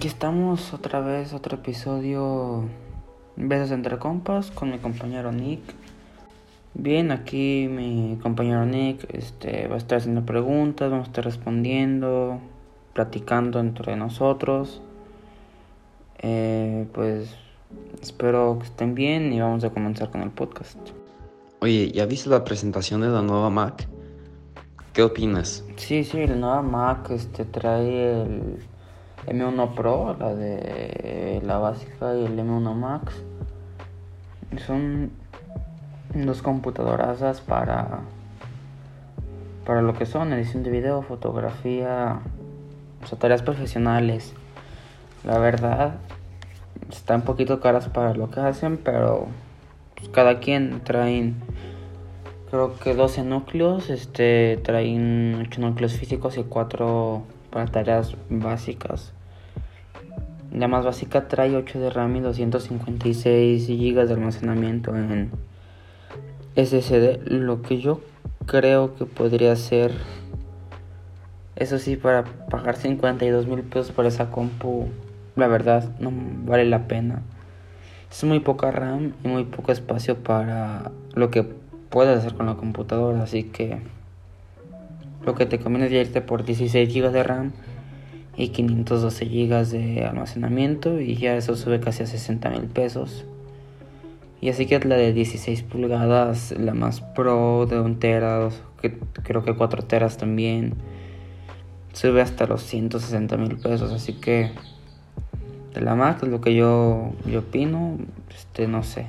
aquí estamos otra vez, otro episodio Besos entre compas con mi compañero Nick. Bien, aquí mi compañero Nick este, va a estar haciendo preguntas, vamos a estar respondiendo, platicando entre nosotros. Eh, pues espero que estén bien y vamos a comenzar con el podcast. Oye, ¿ya viste la presentación de la nueva Mac? ¿Qué opinas? Sí, sí, la nueva Mac este, trae el M1 Pro, la de la básica y el M1 Max. Son dos computadoras para para lo que son edición de video, fotografía, o sea, tareas profesionales. La verdad, están un poquito caras para lo que hacen, pero pues, cada quien traen creo que 12 núcleos, este traen 8 núcleos físicos y 4 para tareas básicas. La más básica trae 8 de RAM y 256 GB de almacenamiento en SSD, lo que yo creo que podría ser, eso sí, para pagar 52 mil pesos por esa compu, la verdad no vale la pena. Es muy poca RAM y muy poco espacio para lo que puedes hacer con la computadora, así que lo que te conviene es irte por 16 GB de RAM y 512 GB de almacenamiento y ya eso sube casi a 60 mil pesos. Y así que es la de 16 pulgadas, la más pro de 1 tera, que, creo que 4 teras también. Sube hasta los 160 mil pesos, así que de la Mac es lo que yo, yo opino, este no sé.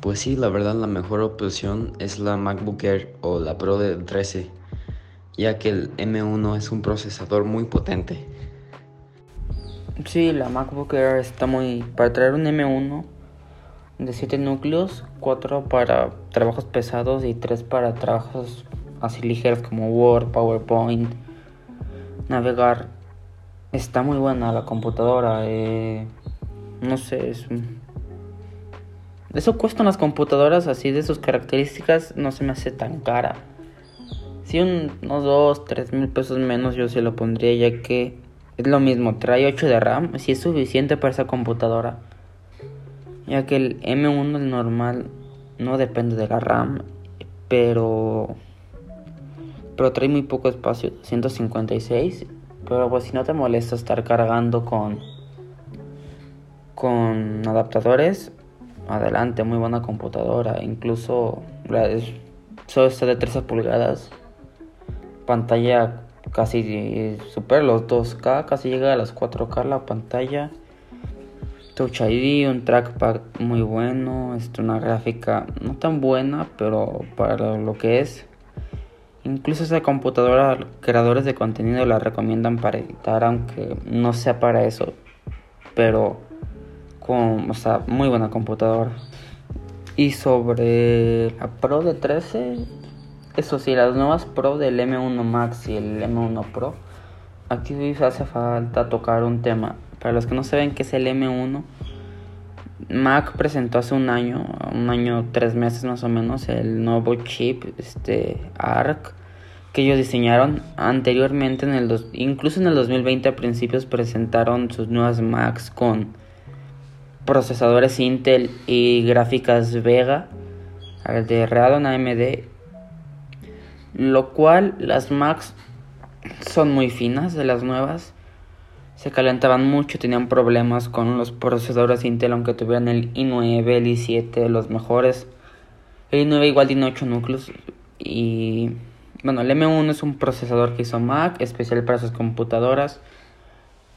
Pues sí, la verdad la mejor opción es la MacBook Air o la Pro de 13, ya que el M1 es un procesador muy potente. Sí, la MacBook Air está muy... Para traer un M1 de 7 núcleos, 4 para trabajos pesados y 3 para trabajos así ligeros como Word, PowerPoint, navegar. Está muy buena la computadora. Eh, no sé, es... Eso cuesta las computadoras así de sus características, no se me hace tan cara. Si unos 2, 3 mil pesos menos yo se lo pondría ya que es lo mismo, trae 8 de RAM, si es suficiente para esa computadora. Ya que el M1 el normal no depende de la RAM, pero pero trae muy poco espacio, 156, pero pues si no te molesta estar cargando con con adaptadores, adelante, muy buena computadora, incluso solo está de 13 pulgadas, pantalla casi supera los 2K, casi llega a las 4K la pantalla. Touch ID, un trackpad muy bueno, este, una gráfica no tan buena, pero para lo que es. Incluso esa computadora, creadores de contenido la recomiendan para editar, aunque no sea para eso. Pero, con, o sea, muy buena computadora. Y sobre la Pro de 13, eso sí, las nuevas Pro del M1 Max y el M1 Pro, aquí hace falta tocar un tema. Para los que no saben qué es el M1, Mac presentó hace un año, un año, tres meses más o menos, el nuevo chip, este ARC, que ellos diseñaron anteriormente, en el dos, incluso en el 2020 a principios presentaron sus nuevas Macs con procesadores Intel y gráficas Vega, de Radeon AMD lo cual las Macs son muy finas de las nuevas. Se calentaban mucho, tenían problemas con los procesadores Intel, aunque tuvieran el i9, el i7, los mejores. El i9 igual tiene 8 núcleos. Y bueno, el M1 es un procesador que hizo Mac, especial para sus computadoras.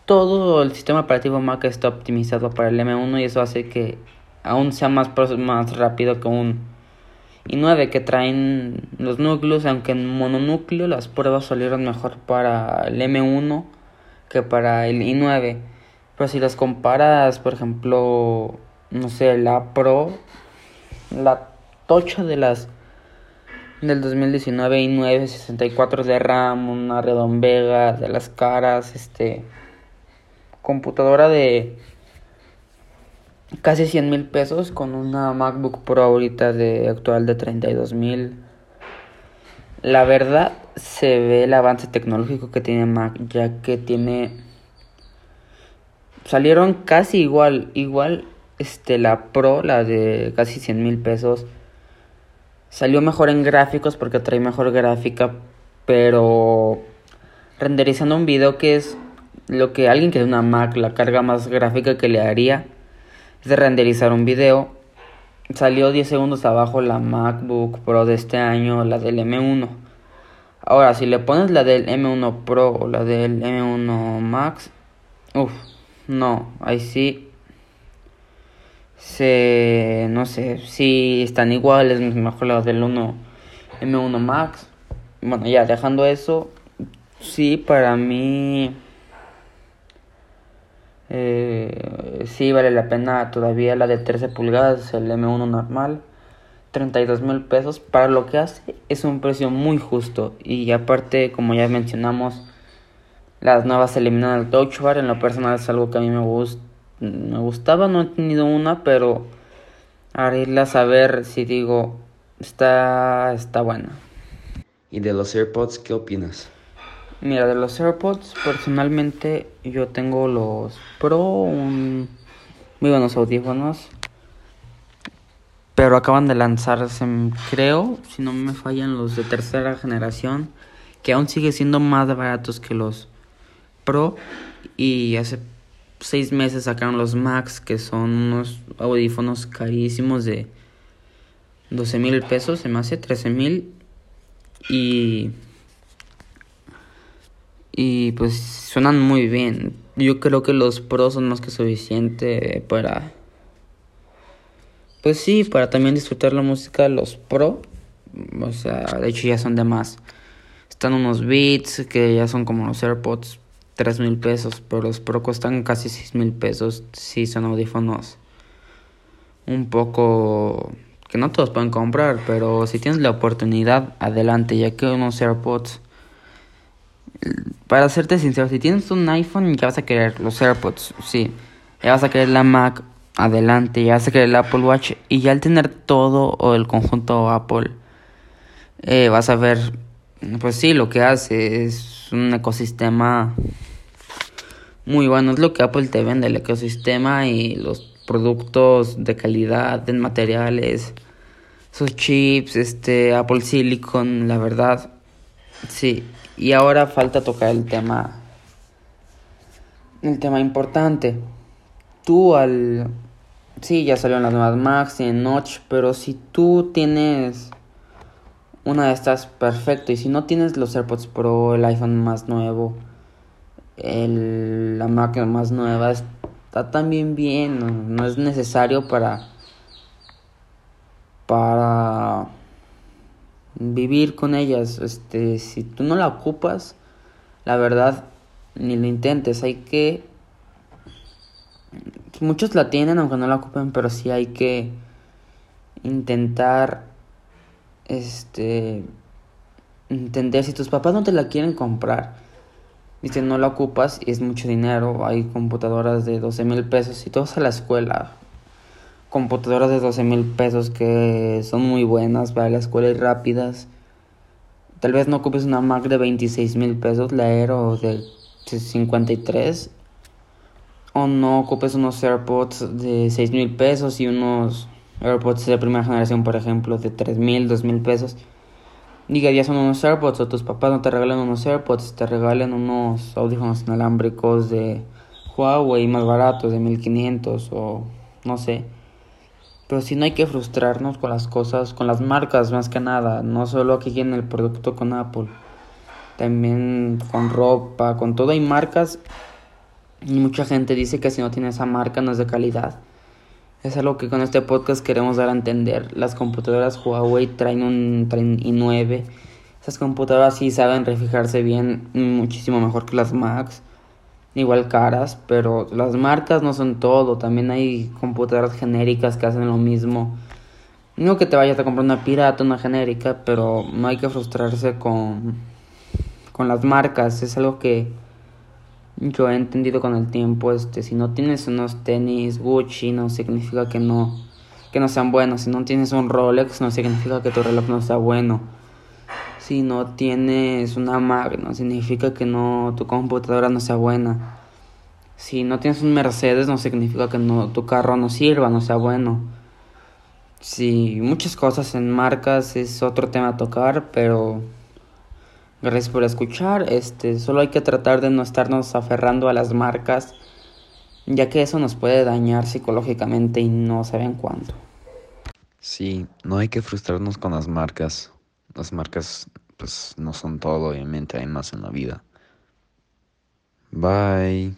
Todo el sistema operativo Mac está optimizado para el M1 y eso hace que aún sea más, más rápido que un y 9 que traen los núcleos, aunque en mononúcleo las pruebas salieron mejor para el M1 que para el i9. Pero si las comparas, por ejemplo, no sé, la Pro, la tocha de las del 2019 i9 64 de RAM, una Redon Vega de las caras, este computadora de casi 100 mil pesos con una MacBook Pro ahorita de actual de 32 mil. La verdad se ve el avance tecnológico que tiene Mac ya que tiene salieron casi igual, igual, este, la Pro, la de casi 100 mil pesos, salió mejor en gráficos porque trae mejor gráfica, pero renderizando un video que es lo que alguien que tiene una Mac, la carga más gráfica que le haría de renderizar un video. Salió 10 segundos abajo la MacBook Pro de este año, la del M1. Ahora, si le pones la del M1 Pro o la del M1 Max, uff, no, ahí sí. Se, no sé, si están iguales, mejor la del 1 M1 Max. Bueno, ya dejando eso, sí, para mí eh, sí vale la pena todavía la de 13 pulgadas, el M1 normal. 32 mil pesos. Para lo que hace es un precio muy justo. Y aparte como ya mencionamos las nuevas eliminan el touch bar. En lo personal es algo que a mí me, gust me gustaba no he tenido una pero haré ver si digo está está buena. Y de los AirPods qué opinas Mira, de los AirPods, personalmente yo tengo los Pro, un... muy buenos audífonos. Pero acaban de lanzarse, creo, si no me fallan, los de tercera generación, que aún sigue siendo más baratos que los Pro. Y hace seis meses sacaron los Max, que son unos audífonos carísimos de 12 mil pesos, se me hace 13 mil. Y y pues suenan muy bien. Yo creo que los pros son más que suficiente para... Pues sí, para también disfrutar la música, los pro. O sea, de hecho ya son de más. Están unos beats que ya son como los AirPods, tres mil pesos. Pero los pro cuestan casi seis mil pesos. Sí, son audífonos un poco que no todos pueden comprar. Pero si tienes la oportunidad, adelante, ya que unos AirPods para serte sincero, si tienes un iPhone ya vas a querer los AirPods, sí. Ya vas a querer la Mac, adelante. Ya vas a querer el Apple Watch. Y ya al tener todo o el conjunto Apple, eh, vas a ver, pues sí, lo que hace es un ecosistema muy bueno. Es lo que Apple te vende, el ecosistema y los productos de calidad, en materiales, sus chips, este, Apple Silicon, la verdad, sí. Y ahora falta tocar el tema. El tema importante. Tú al. Sí, ya salieron las nuevas Max y Notch, pero si tú tienes una de estas, perfecto. Y si no tienes los AirPods Pro, el iPhone más nuevo, el, la Mac más nueva, está también bien. No, no es necesario para. Para vivir con ellas. Este, si tú no la ocupas, la verdad, ni lo intentes. Hay que. Muchos la tienen aunque no la ocupen, pero sí hay que intentar. Este. Entender si tus papás no te la quieren comprar. si no la ocupas y es mucho dinero. Hay computadoras de 12 mil pesos y todos a la escuela computadoras de 12 mil pesos que son muy buenas para la escuela y rápidas. Tal vez no ocupes una Mac de 26 mil pesos, la Aero de 53. O no ocupes unos AirPods de 6 mil pesos y unos AirPods de primera generación, por ejemplo, de 3 mil, 2 mil pesos. Diga, ya son unos AirPods o tus papás no te regalan unos AirPods, te regalan unos audífonos inalámbricos de Huawei más baratos, de 1500 o no sé. Pero si no hay que frustrarnos con las cosas, con las marcas más que nada, no solo aquí en el producto con Apple, también con ropa, con todo hay marcas y mucha gente dice que si no tiene esa marca no es de calidad. Es algo que con este podcast queremos dar a entender. Las computadoras Huawei traen un traen i9. Esas computadoras sí saben refijarse bien, muchísimo mejor que las Macs igual caras, pero las marcas no son todo, también hay computadoras genéricas que hacen lo mismo. No que te vayas a comprar una pirata, una genérica, pero no hay que frustrarse con, con las marcas, es algo que yo he entendido con el tiempo, este, si no tienes unos tenis Gucci no significa que no que no sean buenos, si no tienes un Rolex no significa que tu reloj no sea bueno si no tienes una Mac, no significa que no tu computadora no sea buena. Si no tienes un Mercedes no significa que no, tu carro no sirva, no sea bueno. Sí, muchas cosas en marcas es otro tema a tocar, pero gracias por escuchar. Este, solo hay que tratar de no estarnos aferrando a las marcas, ya que eso nos puede dañar psicológicamente y no saben cuándo. Sí, no hay que frustrarnos con las marcas. Las marcas pues no son todo, obviamente, hay más en la vida. Bye.